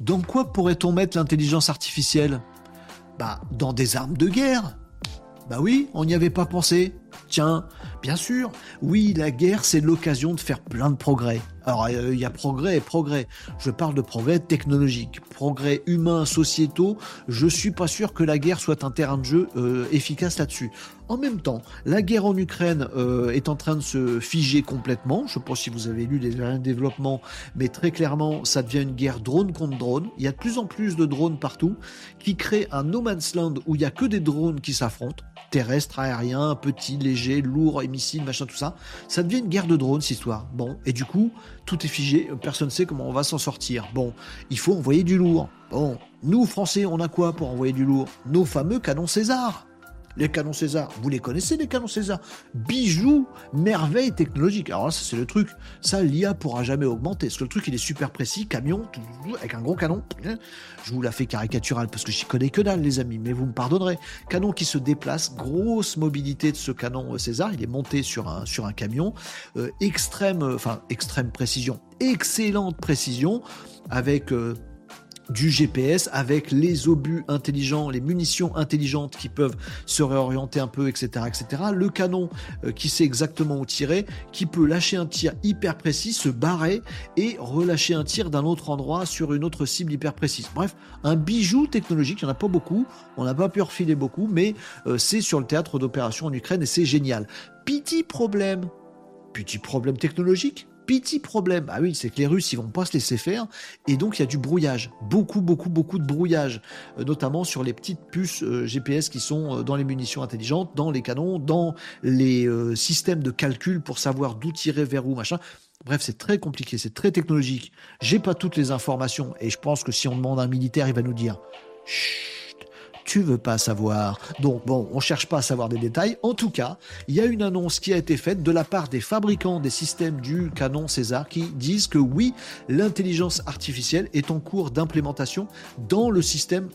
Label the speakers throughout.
Speaker 1: Dans quoi pourrait-on mettre l'intelligence artificielle? Bah, dans des armes de guerre. Bah oui, on n'y avait pas pensé. Tiens, bien sûr, oui, la guerre, c'est l'occasion de faire plein de progrès. Alors, euh, il y a progrès progrès. Je parle de progrès technologiques, progrès humains, sociétaux. Je suis pas sûr que la guerre soit un terrain de jeu euh, efficace là-dessus. En même temps, la guerre en Ukraine euh, est en train de se figer complètement. Je ne sais pas si vous avez lu des développements, mais très clairement, ça devient une guerre drone contre drone. Il y a de plus en plus de drones partout qui créent un no man's land où il n'y a que des drones qui s'affrontent terrestres, aériens, petits, légers, lourds, missiles, machin, tout ça. Ça devient une guerre de drones, cette histoire. Bon, et du coup, tout est figé, personne ne sait comment on va s'en sortir. Bon, il faut envoyer du lourd. Bon, nous, Français, on a quoi pour envoyer du lourd? Nos fameux canons César. Les canons César, vous les connaissez les canons César? Bijoux, merveille technologique. Alors là, ça c'est le truc. Ça, l'IA pourra jamais augmenter. Parce que le truc, il est super précis, camion, avec un gros canon. Je vous la fais caricaturale parce que j'y connais que dalle, les amis, mais vous me pardonnerez. Canon qui se déplace, grosse mobilité de ce canon euh, César. Il est monté sur un, sur un camion. Euh, extrême, euh, enfin, extrême précision. Excellente précision avec du GPS avec les obus intelligents, les munitions intelligentes qui peuvent se réorienter un peu, etc., etc. Le canon euh, qui sait exactement où tirer, qui peut lâcher un tir hyper précis, se barrer et relâcher un tir d'un autre endroit sur une autre cible hyper précise. Bref, un bijou technologique, il n'y en a pas beaucoup, on n'a pas pu refiler beaucoup, mais euh, c'est sur le théâtre d'opération en Ukraine et c'est génial. Petit problème, petit problème technologique, petit problème, ah oui, c'est que les Russes, ils vont pas se laisser faire, et donc il y a du brouillage, beaucoup, beaucoup, beaucoup de brouillage, euh, notamment sur les petites puces euh, GPS qui sont euh, dans les munitions intelligentes, dans les canons, dans les systèmes de calcul pour savoir d'où tirer vers où, machin. Bref, c'est très compliqué, c'est très technologique. J'ai pas toutes les informations, et je pense que si on demande à un militaire, il va nous dire. Chut tu veux pas savoir. Donc bon, on cherche pas à savoir des détails. En tout cas, il y a une annonce qui a été faite de la part des fabricants des systèmes du canon César qui disent que oui, l'intelligence artificielle est en cours d'implémentation dans le système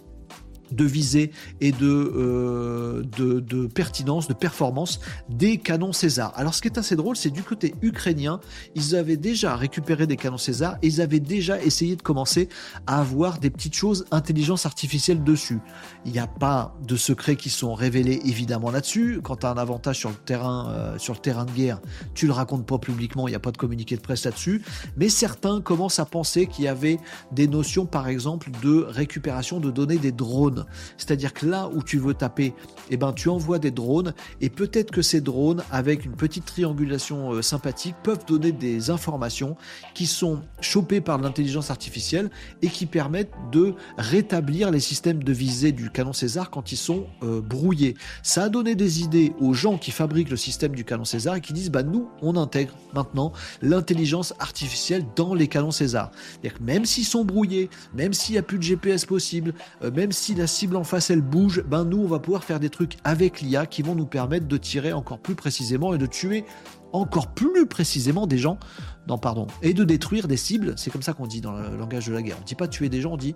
Speaker 1: de visée et euh, de, pertinence, de performance des canons César. Alors ce qui est assez drôle, c'est du côté ukrainien, ils avaient déjà récupéré des canons César ils avaient déjà essayé de commencer à avoir des petites choses intelligence artificielle dessus. Il n'y a pas de secrets qui sont révélés évidemment là-dessus. Quand tu as un avantage sur le terrain, euh, sur le terrain de guerre, tu le racontes pas publiquement, il n'y a pas de communiqué de presse là-dessus. Mais certains commencent à penser qu'il y avait des notions, par exemple, de récupération de données des drones c'est-à-dire que là où tu veux taper, eh ben, tu envoies des drones et peut-être que ces drones, avec une petite triangulation euh, sympathique, peuvent donner des informations qui sont chopées par l'intelligence artificielle et qui permettent de rétablir les systèmes de visée du canon César quand ils sont euh, brouillés. Ça a donné des idées aux gens qui fabriquent le système du canon César et qui disent bah nous on intègre maintenant l'intelligence artificielle dans les canons César. Même s'ils sont brouillés, même s'il n'y a plus de GPS possible, euh, même si la cible en face elle bouge, ben nous on va pouvoir faire des trucs avec l'IA qui vont nous permettre de tirer encore plus précisément et de tuer encore plus précisément des gens, non pardon, et de détruire des cibles, c'est comme ça qu'on dit dans le langage de la guerre. On dit pas tuer des gens, on dit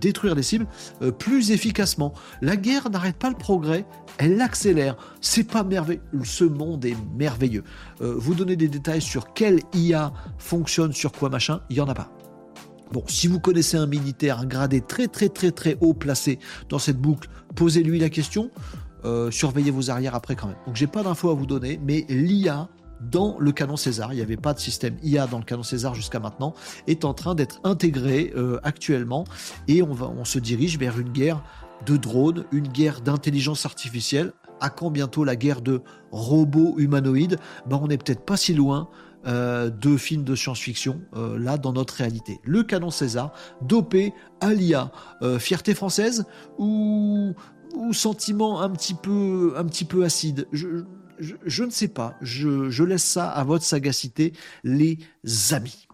Speaker 1: détruire des cibles euh, plus efficacement. La guerre n'arrête pas le progrès, elle l'accélère. C'est pas merveilleux, ce monde est merveilleux. Euh, vous donnez des détails sur quelle IA fonctionne sur quoi machin, il y en a pas. Bon, si vous connaissez un militaire, un gradé très très très très haut placé dans cette boucle, posez-lui la question. Euh, surveillez vos arrières après quand même. Donc j'ai pas d'infos à vous donner, mais l'IA dans le canon César, il n'y avait pas de système IA dans le canon César jusqu'à maintenant, est en train d'être intégré euh, actuellement et on, va, on se dirige vers une guerre de drones, une guerre d'intelligence artificielle. À quand bientôt la guerre de robots humanoïdes? Ben, On n'est peut-être pas si loin euh, de films de science-fiction, euh, là, dans notre réalité. Le canon César, dopé à l'IA. Euh, fierté française ou, sentiment un petit peu, un petit peu acide je, ne sais pas. Je laisse ça à votre sagacité, les amis.